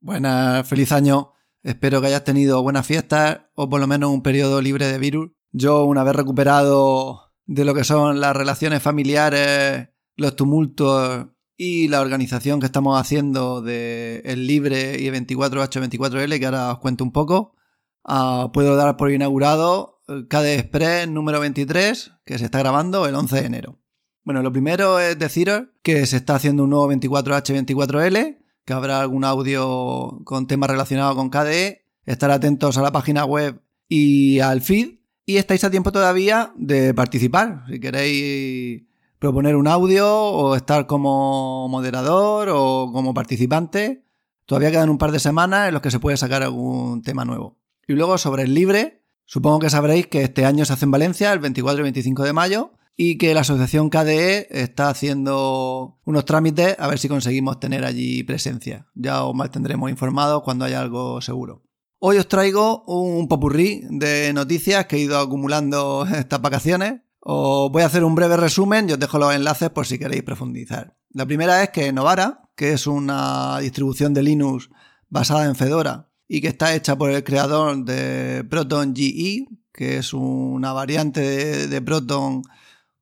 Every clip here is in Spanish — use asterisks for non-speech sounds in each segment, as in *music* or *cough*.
Buenas, feliz año. Espero que hayas tenido buenas fiestas o por lo menos un periodo libre de virus. Yo, una vez recuperado de lo que son las relaciones familiares, los tumultos y la organización que estamos haciendo de el Libre y 24H24L, que ahora os cuento un poco, ah, puedo dar por inaugurado KDE Express número 23, que se está grabando el 11 de enero. Bueno, lo primero es deciros que se está haciendo un nuevo 24H24L, que habrá algún audio con temas relacionados con KDE. Estar atentos a la página web y al feed. Y estáis a tiempo todavía de participar. Si queréis proponer un audio o estar como moderador o como participante, todavía quedan un par de semanas en los que se puede sacar algún tema nuevo. Y luego sobre el libre, supongo que sabréis que este año se hace en Valencia el 24 y 25 de mayo y que la asociación KDE está haciendo unos trámites a ver si conseguimos tener allí presencia. Ya os mantendremos informados cuando haya algo seguro. Hoy os traigo un popurrí de noticias que he ido acumulando *laughs* estas vacaciones. Os voy a hacer un breve resumen y os dejo los enlaces por si queréis profundizar. La primera es que Novara, que es una distribución de Linux basada en Fedora y que está hecha por el creador de Proton GE, que es una variante de, Proton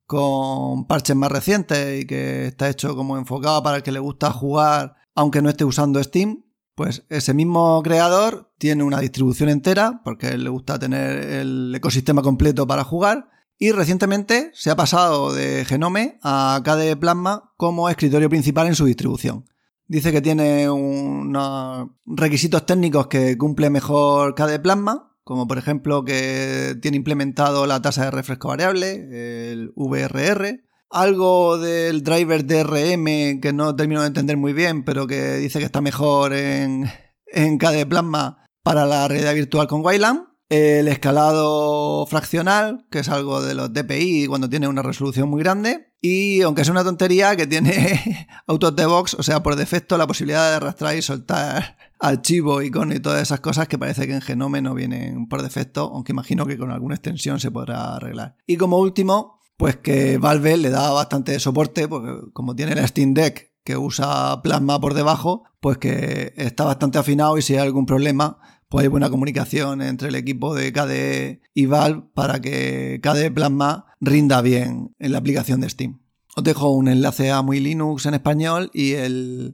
con parches más recientes y que está hecho como enfocado para el que le gusta jugar aunque no esté usando Steam, pues ese mismo creador tiene una distribución entera porque le gusta tener el ecosistema completo para jugar y recientemente se ha pasado de Genome a KDE Plasma como escritorio principal en su distribución. Dice que tiene unos requisitos técnicos que cumple mejor KDE Plasma como por ejemplo que tiene implementado la tasa de refresco variable, el VRR, algo del driver DRM que no termino de entender muy bien, pero que dice que está mejor en, en KDE Plasma para la realidad virtual con Wayland, el escalado fraccional, que es algo de los DPI cuando tiene una resolución muy grande, y aunque es una tontería, que tiene *laughs* de box, o sea, por defecto la posibilidad de arrastrar y soltar archivo, icono y todas esas cosas que parece que en Genome no vienen por defecto, aunque imagino que con alguna extensión se podrá arreglar. Y como último, pues que Valve le da bastante soporte, porque como tiene la Steam Deck que usa Plasma por debajo, pues que está bastante afinado y si hay algún problema, pues hay buena comunicación entre el equipo de KDE y Valve para que KDE Plasma rinda bien en la aplicación de Steam. Os dejo un enlace a Muy Linux en español y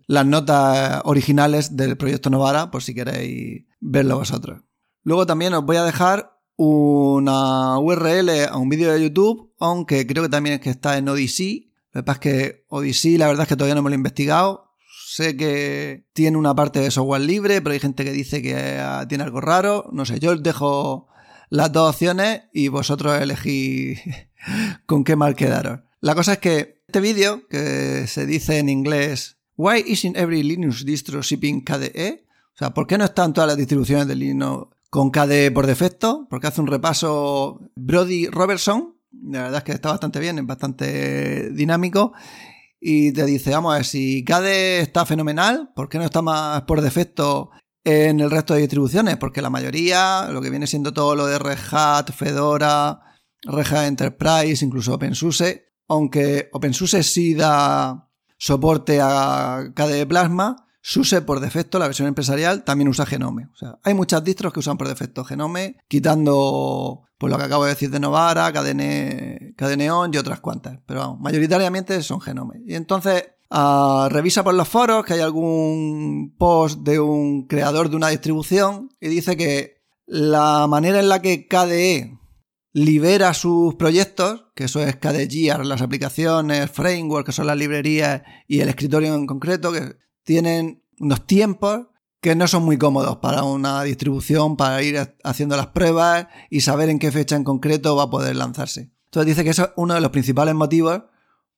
las notas originales del proyecto Novara por si queréis verlo vosotros. Luego también os voy a dejar una URL a un vídeo de YouTube, aunque creo que también es que está en Odyssey. Lo que pasa es que Odyssey la verdad es que todavía no me lo he investigado. Sé que tiene una parte de software libre, pero hay gente que dice que tiene algo raro. No sé, yo os dejo las dos opciones y vosotros elegís *laughs* con qué mal quedaros. La cosa es que este vídeo, que se dice en inglés Why isn't every Linux distro shipping KDE? O sea, ¿por qué no están todas las distribuciones de Linux con KDE por defecto? Porque hace un repaso Brody Robertson. La verdad es que está bastante bien, es bastante dinámico. Y te dice, vamos a ver, si KDE está fenomenal, ¿por qué no está más por defecto en el resto de distribuciones? Porque la mayoría, lo que viene siendo todo lo de Red Hat, Fedora, Red Hat Enterprise, incluso OpenSUSE, aunque OpenSUSE sí da soporte a KDE Plasma, SUSE por defecto, la versión empresarial, también usa Genome. O sea, hay muchas distros que usan por defecto Genome, quitando pues lo que acabo de decir de Novara, Cadeneon y otras cuantas. Pero vamos, mayoritariamente son Genome. Y entonces, revisa por los foros que hay algún post de un creador de una distribución y dice que la manera en la que KDE libera sus proyectos, que eso es KDE las aplicaciones, framework, que son las librerías y el escritorio en concreto, que tienen unos tiempos que no son muy cómodos para una distribución, para ir haciendo las pruebas y saber en qué fecha en concreto va a poder lanzarse. Entonces dice que eso es uno de los principales motivos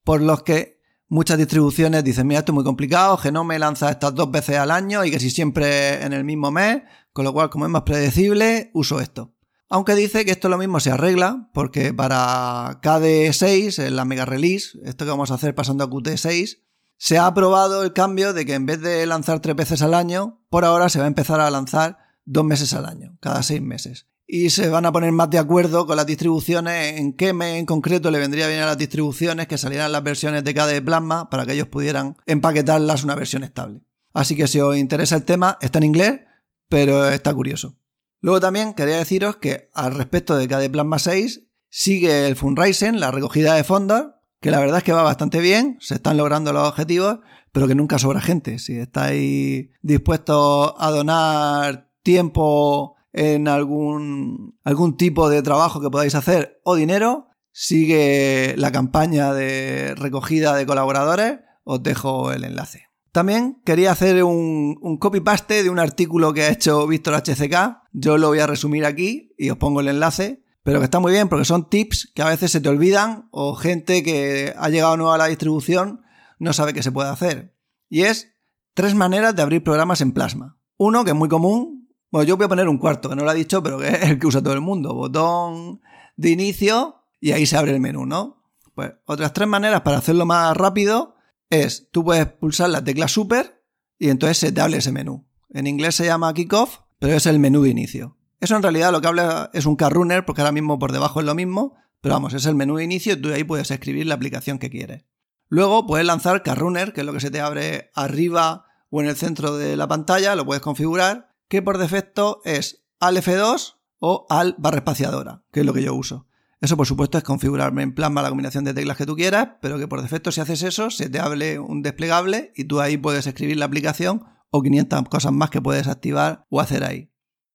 por los que muchas distribuciones dicen, mira, esto es muy complicado, Genome lanza estas dos veces al año y que si siempre en el mismo mes, con lo cual como es más predecible, uso esto. Aunque dice que esto lo mismo se arregla, porque para KDE6, en la mega release, esto que vamos a hacer pasando a Qt6, se ha aprobado el cambio de que en vez de lanzar tres veces al año, por ahora se va a empezar a lanzar dos meses al año, cada seis meses. Y se van a poner más de acuerdo con las distribuciones en qué mes en concreto le vendría bien a las distribuciones que salieran las versiones de KDE Plasma para que ellos pudieran empaquetarlas una versión estable. Así que si os interesa el tema, está en inglés, pero está curioso. Luego también quería deciros que al respecto de KD Plasma 6 sigue el fundraising, la recogida de fondos, que la verdad es que va bastante bien, se están logrando los objetivos, pero que nunca sobra gente. Si estáis dispuestos a donar tiempo en algún, algún tipo de trabajo que podáis hacer o dinero, sigue la campaña de recogida de colaboradores, os dejo el enlace. También quería hacer un, un copy-paste de un artículo que ha hecho Víctor HCK. Yo lo voy a resumir aquí y os pongo el enlace. Pero que está muy bien porque son tips que a veces se te olvidan o gente que ha llegado nueva a la distribución no sabe qué se puede hacer. Y es tres maneras de abrir programas en Plasma. Uno, que es muy común. Bueno, yo voy a poner un cuarto, que no lo ha dicho, pero que es el que usa todo el mundo. Botón de inicio y ahí se abre el menú, ¿no? Pues otras tres maneras para hacerlo más rápido es, tú puedes pulsar la tecla super y entonces se te abre ese menú. En inglés se llama kickoff, pero es el menú de inicio. Eso en realidad lo que habla es un car runner, porque ahora mismo por debajo es lo mismo, pero vamos, es el menú de inicio y tú ahí puedes escribir la aplicación que quieres. Luego puedes lanzar car runner, que es lo que se te abre arriba o en el centro de la pantalla, lo puedes configurar, que por defecto es al F2 o al barra espaciadora, que es lo que yo uso. Eso, por supuesto, es configurarme en plasma la combinación de teclas que tú quieras, pero que por defecto, si haces eso, se te hable un desplegable y tú ahí puedes escribir la aplicación o 500 cosas más que puedes activar o hacer ahí.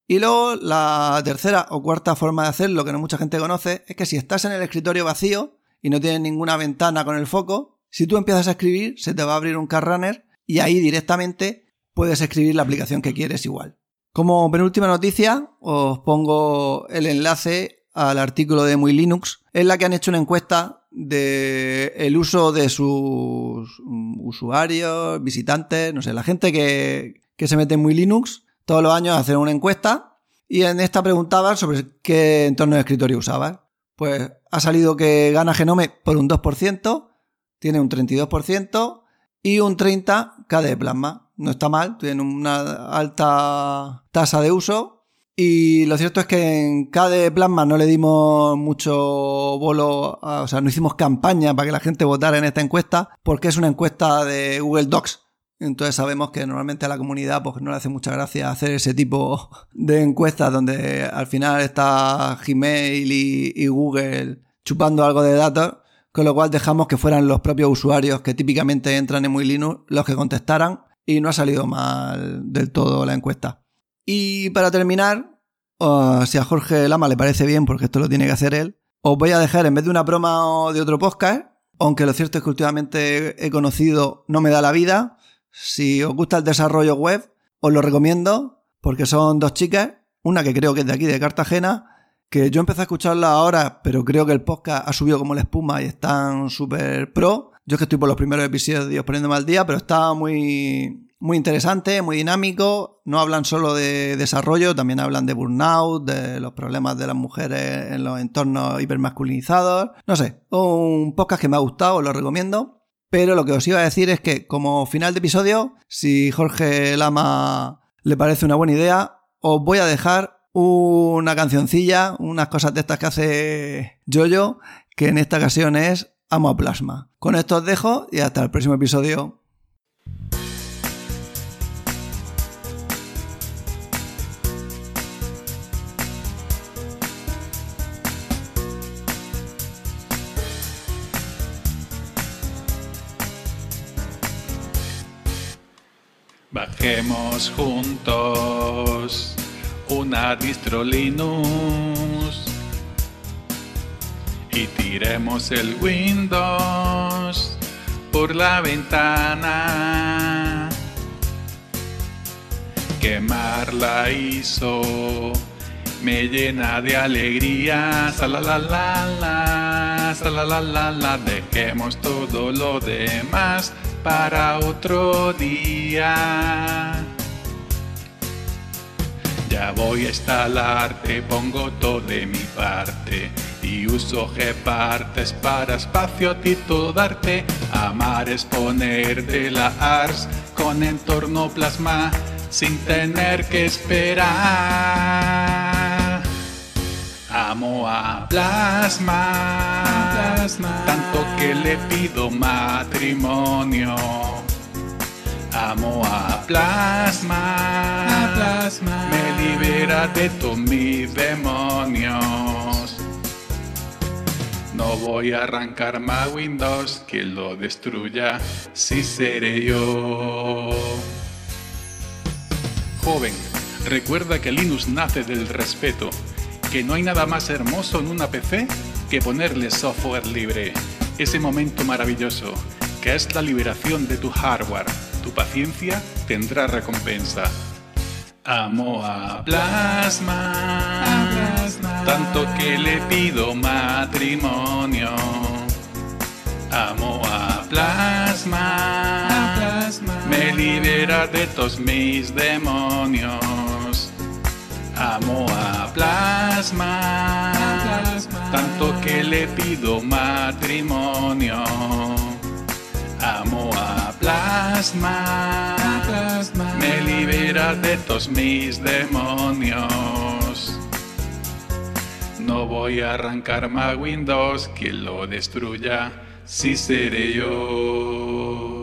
Y luego, la tercera o cuarta forma de hacerlo que no mucha gente conoce es que si estás en el escritorio vacío y no tienes ninguna ventana con el foco, si tú empiezas a escribir, se te va a abrir un car runner y ahí directamente puedes escribir la aplicación que quieres igual. Como penúltima noticia, os pongo el enlace al artículo de Muy Linux, en la que han hecho una encuesta de el uso de sus usuarios, visitantes, no sé, la gente que, que se mete en Muy Linux, todos los años hacen una encuesta y en esta preguntaban sobre qué entorno de escritorio usaban. Pues ha salido que gana Genome por un 2%, tiene un 32% y un 30% KDE Plasma. No está mal, tiene una alta tasa de uso y lo cierto es que en KDE Plasma no le dimos mucho bolo, o sea, no hicimos campaña para que la gente votara en esta encuesta, porque es una encuesta de Google Docs. Entonces sabemos que normalmente a la comunidad pues, no le hace mucha gracia hacer ese tipo de encuestas donde al final está Gmail y, Google chupando algo de datos, con lo cual dejamos que fueran los propios usuarios que típicamente entran en Muy Linux los que contestaran y no ha salido mal del todo la encuesta. Y para terminar, si a Jorge Lama le parece bien, porque esto lo tiene que hacer él, os voy a dejar en vez de una broma de otro podcast, aunque lo cierto es que últimamente he conocido No me da la vida. Si os gusta el desarrollo web, os lo recomiendo, porque son dos chicas, una que creo que es de aquí, de Cartagena, que yo empecé a escucharla ahora, pero creo que el podcast ha subido como la espuma y están súper pro. Yo es que estoy por los primeros episodios poniéndome al día, pero está muy, muy interesante, muy dinámico. No hablan solo de desarrollo, también hablan de burnout, de los problemas de las mujeres en los entornos hipermasculinizados. No sé, un podcast que me ha gustado, os lo recomiendo. Pero lo que os iba a decir es que como final de episodio, si Jorge Lama le parece una buena idea, os voy a dejar una cancioncilla, unas cosas de estas que hace Jojo, que en esta ocasión es Amo a Plasma. Con esto os dejo y hasta el próximo episodio. Juntos una distro Linux y tiremos el Windows por la ventana. Quemar la ISO me llena de alegría. Salalala, salalala, dejemos todo lo demás para otro día. Ya voy a instalarte, pongo todo de mi parte y uso Gpartes para espacio titudarte. Amar es ponerte la ARS con entorno plasma sin tener que esperar. Amo a plasma, tanto que le pido matrimonio. Amo a Plasma. Plasma. Me libera de todos mis demonios. No voy a arrancar más Windows, que lo destruya, si seré yo. Joven, recuerda que Linux nace del respeto, que no hay nada más hermoso en una PC que ponerle software libre. Ese momento maravilloso, que es la liberación de tu hardware. Tu paciencia tendrá recompensa. Amo a Plasma, tanto que le pido matrimonio. Amo a Plasma, me libera de todos mis demonios. Amo a Plasma. tanto que le pido matrimonio. Plasma. me libera de todos mis demonios. No voy a arrancar más Windows, que lo destruya, si seré yo.